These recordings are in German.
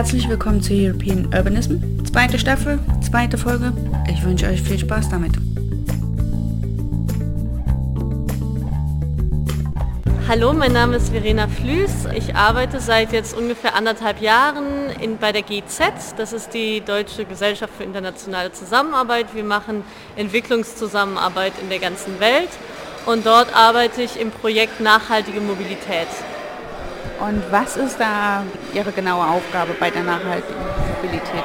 Herzlich willkommen zu European Urbanism, zweite Staffel, zweite Folge. Ich wünsche euch viel Spaß damit. Hallo, mein Name ist Verena Flüß. Ich arbeite seit jetzt ungefähr anderthalb Jahren in, bei der GZ. Das ist die Deutsche Gesellschaft für internationale Zusammenarbeit. Wir machen Entwicklungszusammenarbeit in der ganzen Welt und dort arbeite ich im Projekt Nachhaltige Mobilität. Und was ist da Ihre genaue Aufgabe bei der nachhaltigen Mobilität?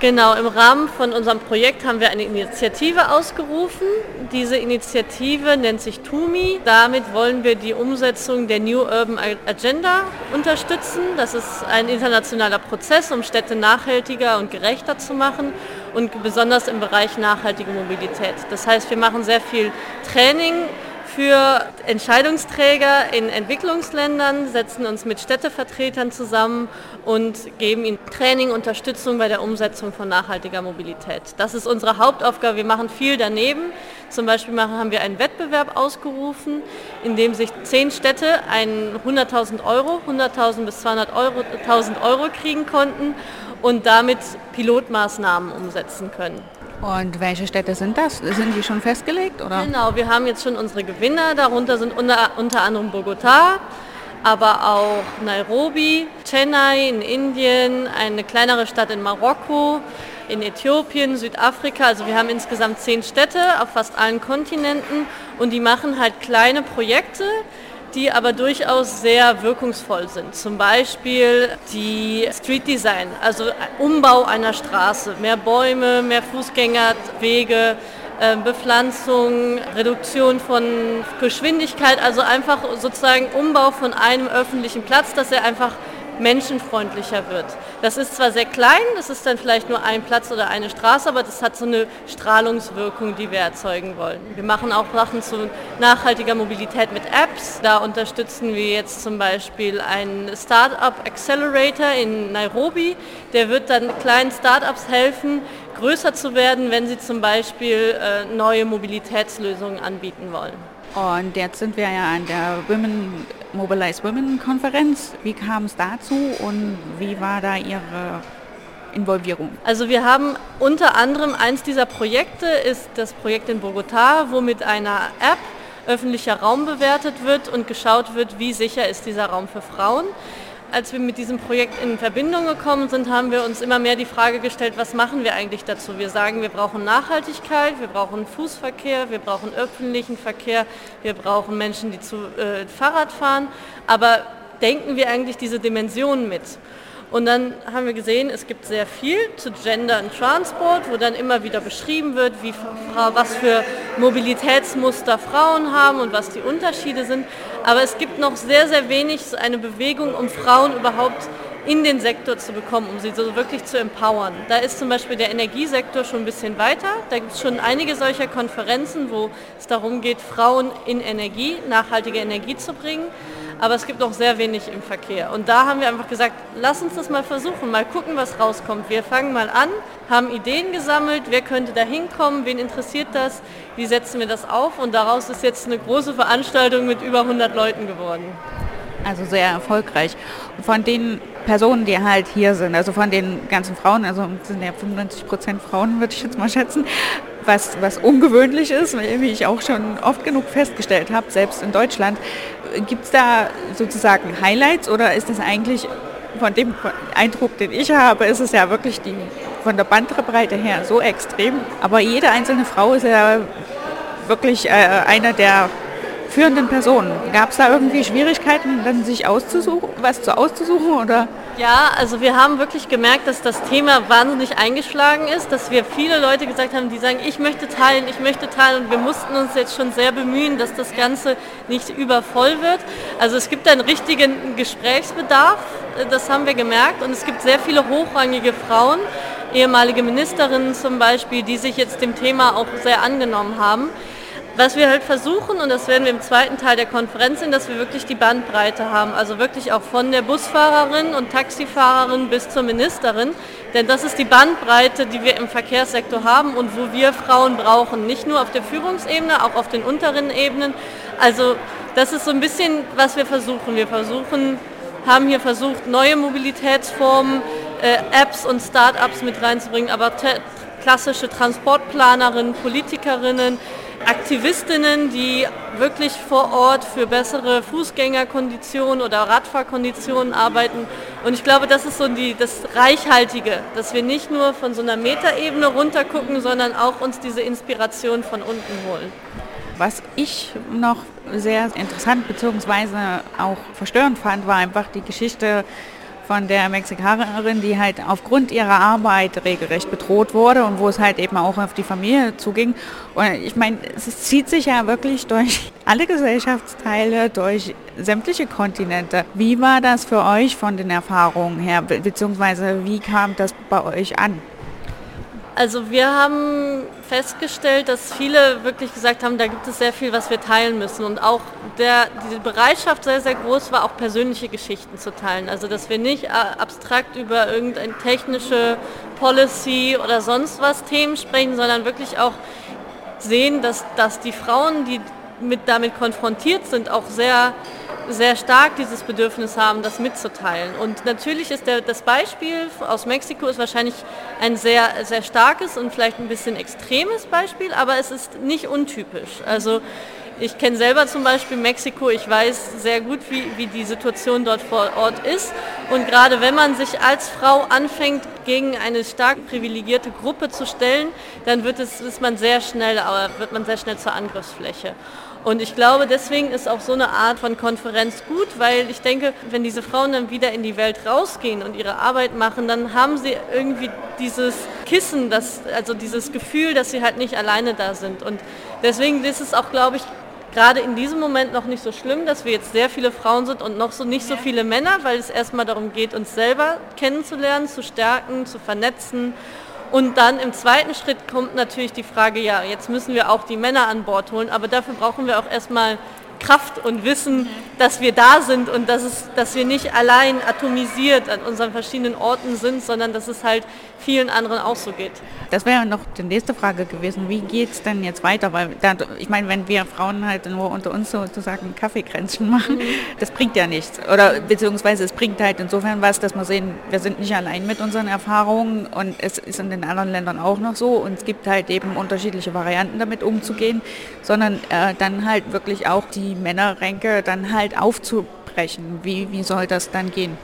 Genau, im Rahmen von unserem Projekt haben wir eine Initiative ausgerufen. Diese Initiative nennt sich TUMI. Damit wollen wir die Umsetzung der New Urban Agenda unterstützen. Das ist ein internationaler Prozess, um Städte nachhaltiger und gerechter zu machen und besonders im Bereich nachhaltige Mobilität. Das heißt, wir machen sehr viel Training für Entscheidungsträger in Entwicklungsländern, setzen uns mit Städtevertretern zusammen und geben ihnen Training, Unterstützung bei der Umsetzung von nachhaltiger Mobilität. Das ist unsere Hauptaufgabe. Wir machen viel daneben. Zum Beispiel haben wir einen Wettbewerb ausgerufen, in dem sich zehn Städte 100.000 Euro, 100.000 bis 200.000 Euro, Euro kriegen konnten und damit Pilotmaßnahmen umsetzen können. Und welche Städte sind das? Sind die schon festgelegt? Oder? Genau, wir haben jetzt schon unsere Gewinner. Darunter sind unter, unter anderem Bogotá, aber auch Nairobi, Chennai in Indien, eine kleinere Stadt in Marokko, in Äthiopien, Südafrika. Also wir haben insgesamt zehn Städte auf fast allen Kontinenten und die machen halt kleine Projekte, die aber durchaus sehr wirkungsvoll sind. Zum Beispiel die Street Design, also Umbau einer Straße, mehr Bäume, mehr Fußgängerwege, ähm, Bepflanzung, Reduktion von Geschwindigkeit, also einfach sozusagen Umbau von einem öffentlichen Platz, dass er einfach menschenfreundlicher wird. Das ist zwar sehr klein, das ist dann vielleicht nur ein Platz oder eine Straße, aber das hat so eine Strahlungswirkung, die wir erzeugen wollen. Wir machen auch Sachen zu nachhaltiger Mobilität mit Apps. Da unterstützen wir jetzt zum Beispiel einen Startup Accelerator in Nairobi. Der wird dann kleinen Startups helfen, größer zu werden, wenn sie zum Beispiel äh, neue Mobilitätslösungen anbieten wollen. Und jetzt sind wir ja an der Women Mobilize Women Konferenz. Wie kam es dazu und wie war da Ihre Involvierung? Also wir haben unter anderem eins dieser Projekte ist das Projekt in Bogotá, wo mit einer App öffentlicher Raum bewertet wird und geschaut wird, wie sicher ist dieser Raum für Frauen als wir mit diesem Projekt in Verbindung gekommen sind, haben wir uns immer mehr die Frage gestellt, was machen wir eigentlich dazu? Wir sagen, wir brauchen Nachhaltigkeit, wir brauchen Fußverkehr, wir brauchen öffentlichen Verkehr, wir brauchen Menschen, die zu äh, Fahrrad fahren, aber denken wir eigentlich diese Dimensionen mit? Und dann haben wir gesehen, es gibt sehr viel zu Gender und Transport, wo dann immer wieder beschrieben wird, wie, was für Mobilitätsmuster Frauen haben und was die Unterschiede sind. Aber es gibt noch sehr, sehr wenig eine Bewegung, um Frauen überhaupt in den Sektor zu bekommen, um sie so wirklich zu empowern. Da ist zum Beispiel der Energiesektor schon ein bisschen weiter. Da gibt es schon einige solcher Konferenzen, wo es darum geht, Frauen in Energie, nachhaltige Energie zu bringen aber es gibt noch sehr wenig im Verkehr. Und da haben wir einfach gesagt, lass uns das mal versuchen, mal gucken, was rauskommt. Wir fangen mal an, haben Ideen gesammelt, wer könnte da hinkommen, wen interessiert das, wie setzen wir das auf und daraus ist jetzt eine große Veranstaltung mit über 100 Leuten geworden. Also sehr erfolgreich. Von den Personen, die halt hier sind, also von den ganzen Frauen, also sind ja 95 Prozent Frauen, würde ich jetzt mal schätzen, was, was ungewöhnlich ist, wie ich auch schon oft genug festgestellt habe, selbst in Deutschland. Gibt es da sozusagen Highlights oder ist es eigentlich von dem Eindruck, den ich habe, ist es ja wirklich die, von der Bandbreite her so extrem. Aber jede einzelne Frau ist ja wirklich äh, einer der führenden Personen. Gab es da irgendwie Schwierigkeiten, dann sich auszusuchen, was zu auszusuchen oder? Ja, also wir haben wirklich gemerkt, dass das Thema wahnsinnig eingeschlagen ist, dass wir viele Leute gesagt haben, die sagen, ich möchte teilen, ich möchte teilen und wir mussten uns jetzt schon sehr bemühen, dass das Ganze nicht übervoll wird. Also es gibt einen richtigen Gesprächsbedarf, das haben wir gemerkt und es gibt sehr viele hochrangige Frauen, ehemalige Ministerinnen zum Beispiel, die sich jetzt dem Thema auch sehr angenommen haben. Was wir halt versuchen, und das werden wir im zweiten Teil der Konferenz sehen, dass wir wirklich die Bandbreite haben, also wirklich auch von der Busfahrerin und Taxifahrerin bis zur Ministerin, denn das ist die Bandbreite, die wir im Verkehrssektor haben und wo wir Frauen brauchen, nicht nur auf der Führungsebene, auch auf den unteren Ebenen. Also das ist so ein bisschen, was wir versuchen. Wir versuchen, haben hier versucht, neue Mobilitätsformen äh, Apps und Start-ups mit reinzubringen, aber klassische Transportplanerinnen, Politikerinnen, Aktivistinnen, die wirklich vor Ort für bessere Fußgängerkonditionen oder Radfahrkonditionen arbeiten. Und ich glaube, das ist so die, das Reichhaltige, dass wir nicht nur von so einer Metaebene runtergucken, sondern auch uns diese Inspiration von unten holen. Was ich noch sehr interessant bzw. auch verstörend fand, war einfach die Geschichte von der Mexikanerin, die halt aufgrund ihrer Arbeit regelrecht bedroht wurde und wo es halt eben auch auf die Familie zuging. Und ich meine, es zieht sich ja wirklich durch alle Gesellschaftsteile, durch sämtliche Kontinente. Wie war das für euch von den Erfahrungen her, beziehungsweise wie kam das bei euch an? Also wir haben festgestellt, dass viele wirklich gesagt haben, da gibt es sehr viel, was wir teilen müssen. Und auch der, die Bereitschaft sehr, sehr groß war, auch persönliche Geschichten zu teilen. Also dass wir nicht abstrakt über irgendeine technische Policy oder sonst was Themen sprechen, sondern wirklich auch sehen, dass, dass die Frauen, die mit, damit konfrontiert sind, auch sehr sehr stark dieses Bedürfnis haben, das mitzuteilen. Und natürlich ist der, das Beispiel aus Mexiko ist wahrscheinlich ein sehr, sehr starkes und vielleicht ein bisschen extremes Beispiel, aber es ist nicht untypisch. Also ich kenne selber zum Beispiel Mexiko, ich weiß sehr gut, wie, wie die Situation dort vor Ort ist. Und gerade wenn man sich als Frau anfängt, gegen eine stark privilegierte Gruppe zu stellen, dann wird, es, ist man sehr schnell, wird man sehr schnell zur Angriffsfläche. Und ich glaube, deswegen ist auch so eine Art von Konferenz gut, weil ich denke, wenn diese Frauen dann wieder in die Welt rausgehen und ihre Arbeit machen, dann haben sie irgendwie dieses Kissen, das, also dieses Gefühl, dass sie halt nicht alleine da sind. Und deswegen ist es auch, glaube ich, gerade in diesem Moment noch nicht so schlimm, dass wir jetzt sehr viele Frauen sind und noch so nicht so viele Männer, weil es erstmal darum geht, uns selber kennenzulernen, zu stärken, zu vernetzen und dann im zweiten Schritt kommt natürlich die Frage, ja, jetzt müssen wir auch die Männer an Bord holen, aber dafür brauchen wir auch erstmal Kraft und Wissen, dass wir da sind und dass, es, dass wir nicht allein atomisiert an unseren verschiedenen Orten sind, sondern dass es halt vielen anderen auch so geht. Das wäre noch die nächste Frage gewesen. Wie geht es denn jetzt weiter? Weil da, ich meine, wenn wir Frauen halt nur unter uns sozusagen Kaffeekränzchen machen, das bringt ja nichts. Oder beziehungsweise es bringt halt insofern was, dass wir sehen, wir sind nicht allein mit unseren Erfahrungen und es ist in den anderen Ländern auch noch so und es gibt halt eben unterschiedliche Varianten damit umzugehen, sondern äh, dann halt wirklich auch die Männerränke dann halt aufzubrechen. Wie, wie soll das dann gehen?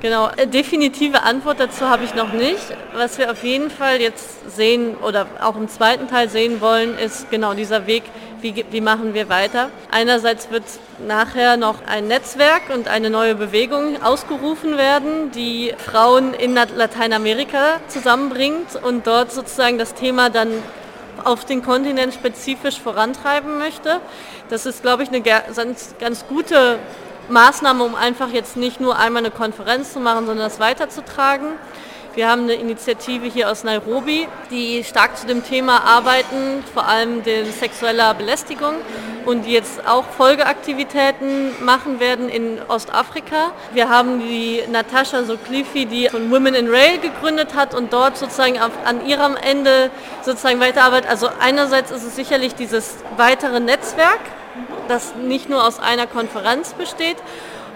Genau, äh, definitive Antwort dazu habe ich noch nicht. Was wir auf jeden Fall jetzt sehen oder auch im zweiten Teil sehen wollen, ist genau dieser Weg, wie, wie machen wir weiter. Einerseits wird nachher noch ein Netzwerk und eine neue Bewegung ausgerufen werden, die Frauen in Lateinamerika zusammenbringt und dort sozusagen das Thema dann auf den Kontinent spezifisch vorantreiben möchte. Das ist, glaube ich, eine ganz, ganz gute Maßnahme, um einfach jetzt nicht nur einmal eine Konferenz zu machen, sondern das weiterzutragen. Wir haben eine Initiative hier aus Nairobi, die stark zu dem Thema arbeiten, vor allem den sexueller Belästigung und die jetzt auch Folgeaktivitäten machen werden in Ostafrika. Wir haben die Natascha Soklifi, die von Women in Rail gegründet hat und dort sozusagen an ihrem Ende sozusagen weiterarbeitet. Also einerseits ist es sicherlich dieses weitere Netzwerk, das nicht nur aus einer Konferenz besteht.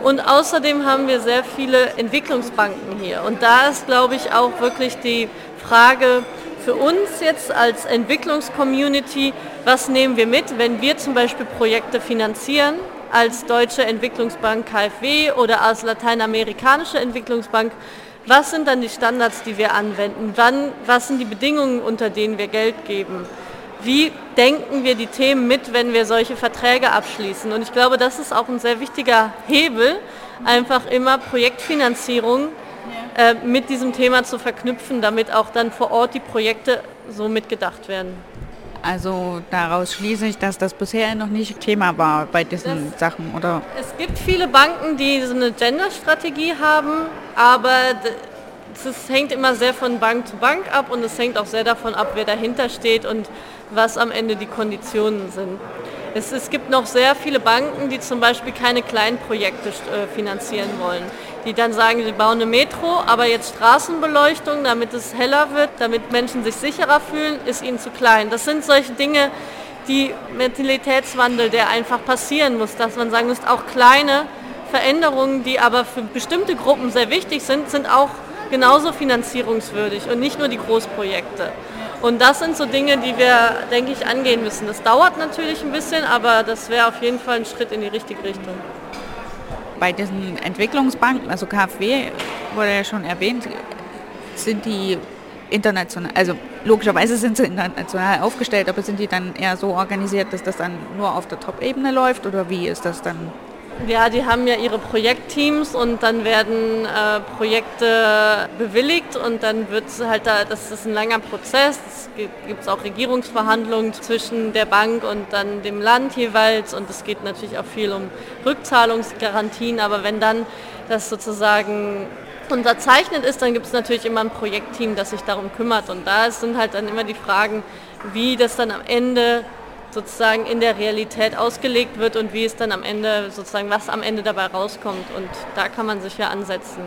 Und außerdem haben wir sehr viele Entwicklungsbanken hier. Und da ist, glaube ich, auch wirklich die Frage für uns jetzt als Entwicklungscommunity, was nehmen wir mit, wenn wir zum Beispiel Projekte finanzieren als Deutsche Entwicklungsbank KfW oder als Lateinamerikanische Entwicklungsbank, was sind dann die Standards, die wir anwenden? Wann, was sind die Bedingungen, unter denen wir Geld geben? Wie denken wir die Themen mit, wenn wir solche Verträge abschließen. Und ich glaube, das ist auch ein sehr wichtiger Hebel, einfach immer Projektfinanzierung äh, mit diesem Thema zu verknüpfen, damit auch dann vor Ort die Projekte so mitgedacht werden. Also daraus schließe ich, dass das bisher noch nicht Thema war bei diesen das, Sachen, oder? Es gibt viele Banken, die so eine Gender-Strategie haben, aber es hängt immer sehr von Bank zu Bank ab und es hängt auch sehr davon ab, wer dahinter steht und was am Ende die Konditionen sind. Es, es gibt noch sehr viele Banken, die zum Beispiel keine kleinen Projekte äh, finanzieren wollen. Die dann sagen, sie bauen eine Metro, aber jetzt Straßenbeleuchtung, damit es heller wird, damit Menschen sich sicherer fühlen, ist ihnen zu klein. Das sind solche Dinge, die Mentalitätswandel, der einfach passieren muss, dass man sagen muss, auch kleine Veränderungen, die aber für bestimmte Gruppen sehr wichtig sind, sind auch genauso finanzierungswürdig und nicht nur die Großprojekte. Und das sind so Dinge, die wir, denke ich, angehen müssen. Das dauert natürlich ein bisschen, aber das wäre auf jeden Fall ein Schritt in die richtige Richtung. Bei diesen Entwicklungsbanken, also KfW wurde ja schon erwähnt, sind die international, also logischerweise sind sie international aufgestellt, aber sind die dann eher so organisiert, dass das dann nur auf der Top-Ebene läuft oder wie ist das dann? Ja, die haben ja ihre Projektteams und dann werden äh, Projekte bewilligt und dann wird es halt da, das ist ein langer Prozess, es gibt auch Regierungsverhandlungen zwischen der Bank und dann dem Land jeweils und es geht natürlich auch viel um Rückzahlungsgarantien, aber wenn dann das sozusagen unterzeichnet ist, dann gibt es natürlich immer ein Projektteam, das sich darum kümmert. Und da sind halt dann immer die Fragen, wie das dann am Ende sozusagen in der Realität ausgelegt wird und wie es dann am Ende sozusagen, was am Ende dabei rauskommt. Und da kann man sich ja ansetzen.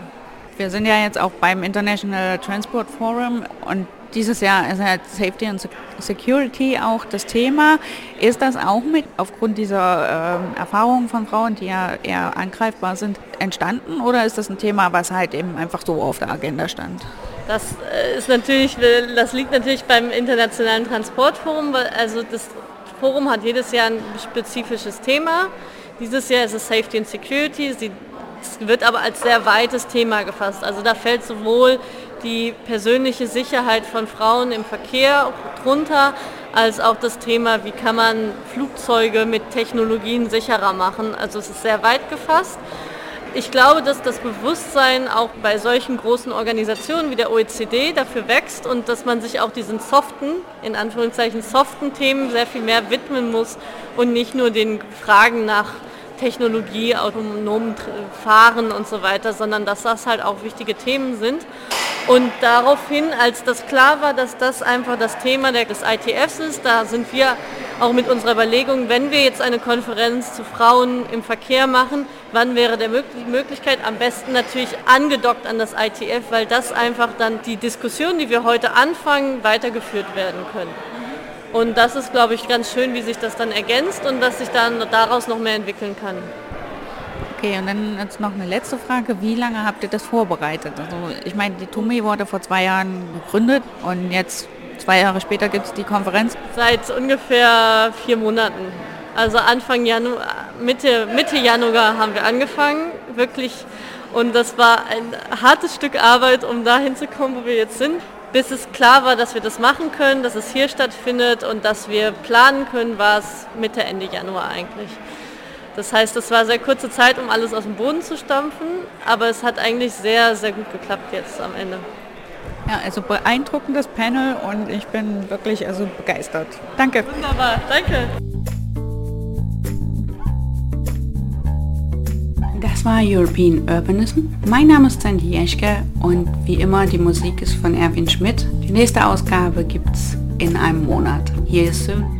Wir sind ja jetzt auch beim International Transport Forum und dieses Jahr ist halt Safety and Security auch das Thema. Ist das auch mit aufgrund dieser äh, Erfahrungen von Frauen, die ja eher angreifbar sind, entstanden oder ist das ein Thema, was halt eben einfach so auf der Agenda stand? Das äh, ist natürlich, das liegt natürlich beim Internationalen Transportforum, also das Forum hat jedes Jahr ein spezifisches Thema. Dieses Jahr ist es Safety and Security. Es wird aber als sehr weites Thema gefasst. Also da fällt sowohl die persönliche Sicherheit von Frauen im Verkehr drunter, als auch das Thema, wie kann man Flugzeuge mit Technologien sicherer machen. Also es ist sehr weit gefasst. Ich glaube, dass das Bewusstsein auch bei solchen großen Organisationen wie der OECD dafür wächst und dass man sich auch diesen soften, in Anführungszeichen soften Themen sehr viel mehr widmen muss und nicht nur den Fragen nach Technologie, autonomen Fahren und so weiter, sondern dass das halt auch wichtige Themen sind. Und daraufhin, als das klar war, dass das einfach das Thema des ITFs ist, da sind wir auch mit unserer Überlegung, wenn wir jetzt eine Konferenz zu Frauen im Verkehr machen, wann wäre der Möglichkeit? Am besten natürlich angedockt an das ITF, weil das einfach dann die Diskussion, die wir heute anfangen, weitergeführt werden können. Und das ist, glaube ich, ganz schön, wie sich das dann ergänzt und dass sich dann daraus noch mehr entwickeln kann. Okay, und dann jetzt noch eine letzte Frage. Wie lange habt ihr das vorbereitet? Also ich meine, die TUMI wurde vor zwei Jahren gegründet und jetzt zwei Jahre später gibt es die Konferenz. Seit ungefähr vier Monaten. Also Anfang Januar, Mitte, Mitte Januar haben wir angefangen, wirklich. Und das war ein hartes Stück Arbeit, um da hinzukommen, wo wir jetzt sind. Bis es klar war, dass wir das machen können, dass es hier stattfindet und dass wir planen können, war es Mitte, Ende Januar eigentlich. Das heißt, es war sehr kurze Zeit, um alles aus dem Boden zu stampfen, aber es hat eigentlich sehr, sehr gut geklappt jetzt am Ende. Ja, also beeindruckendes Panel und ich bin wirklich also begeistert. Danke. Wunderbar, danke. Das war European Urbanism. Mein Name ist Sandy Jeschke und wie immer, die Musik ist von Erwin Schmidt. Die nächste Ausgabe gibt es in einem Monat. Hier ist soon.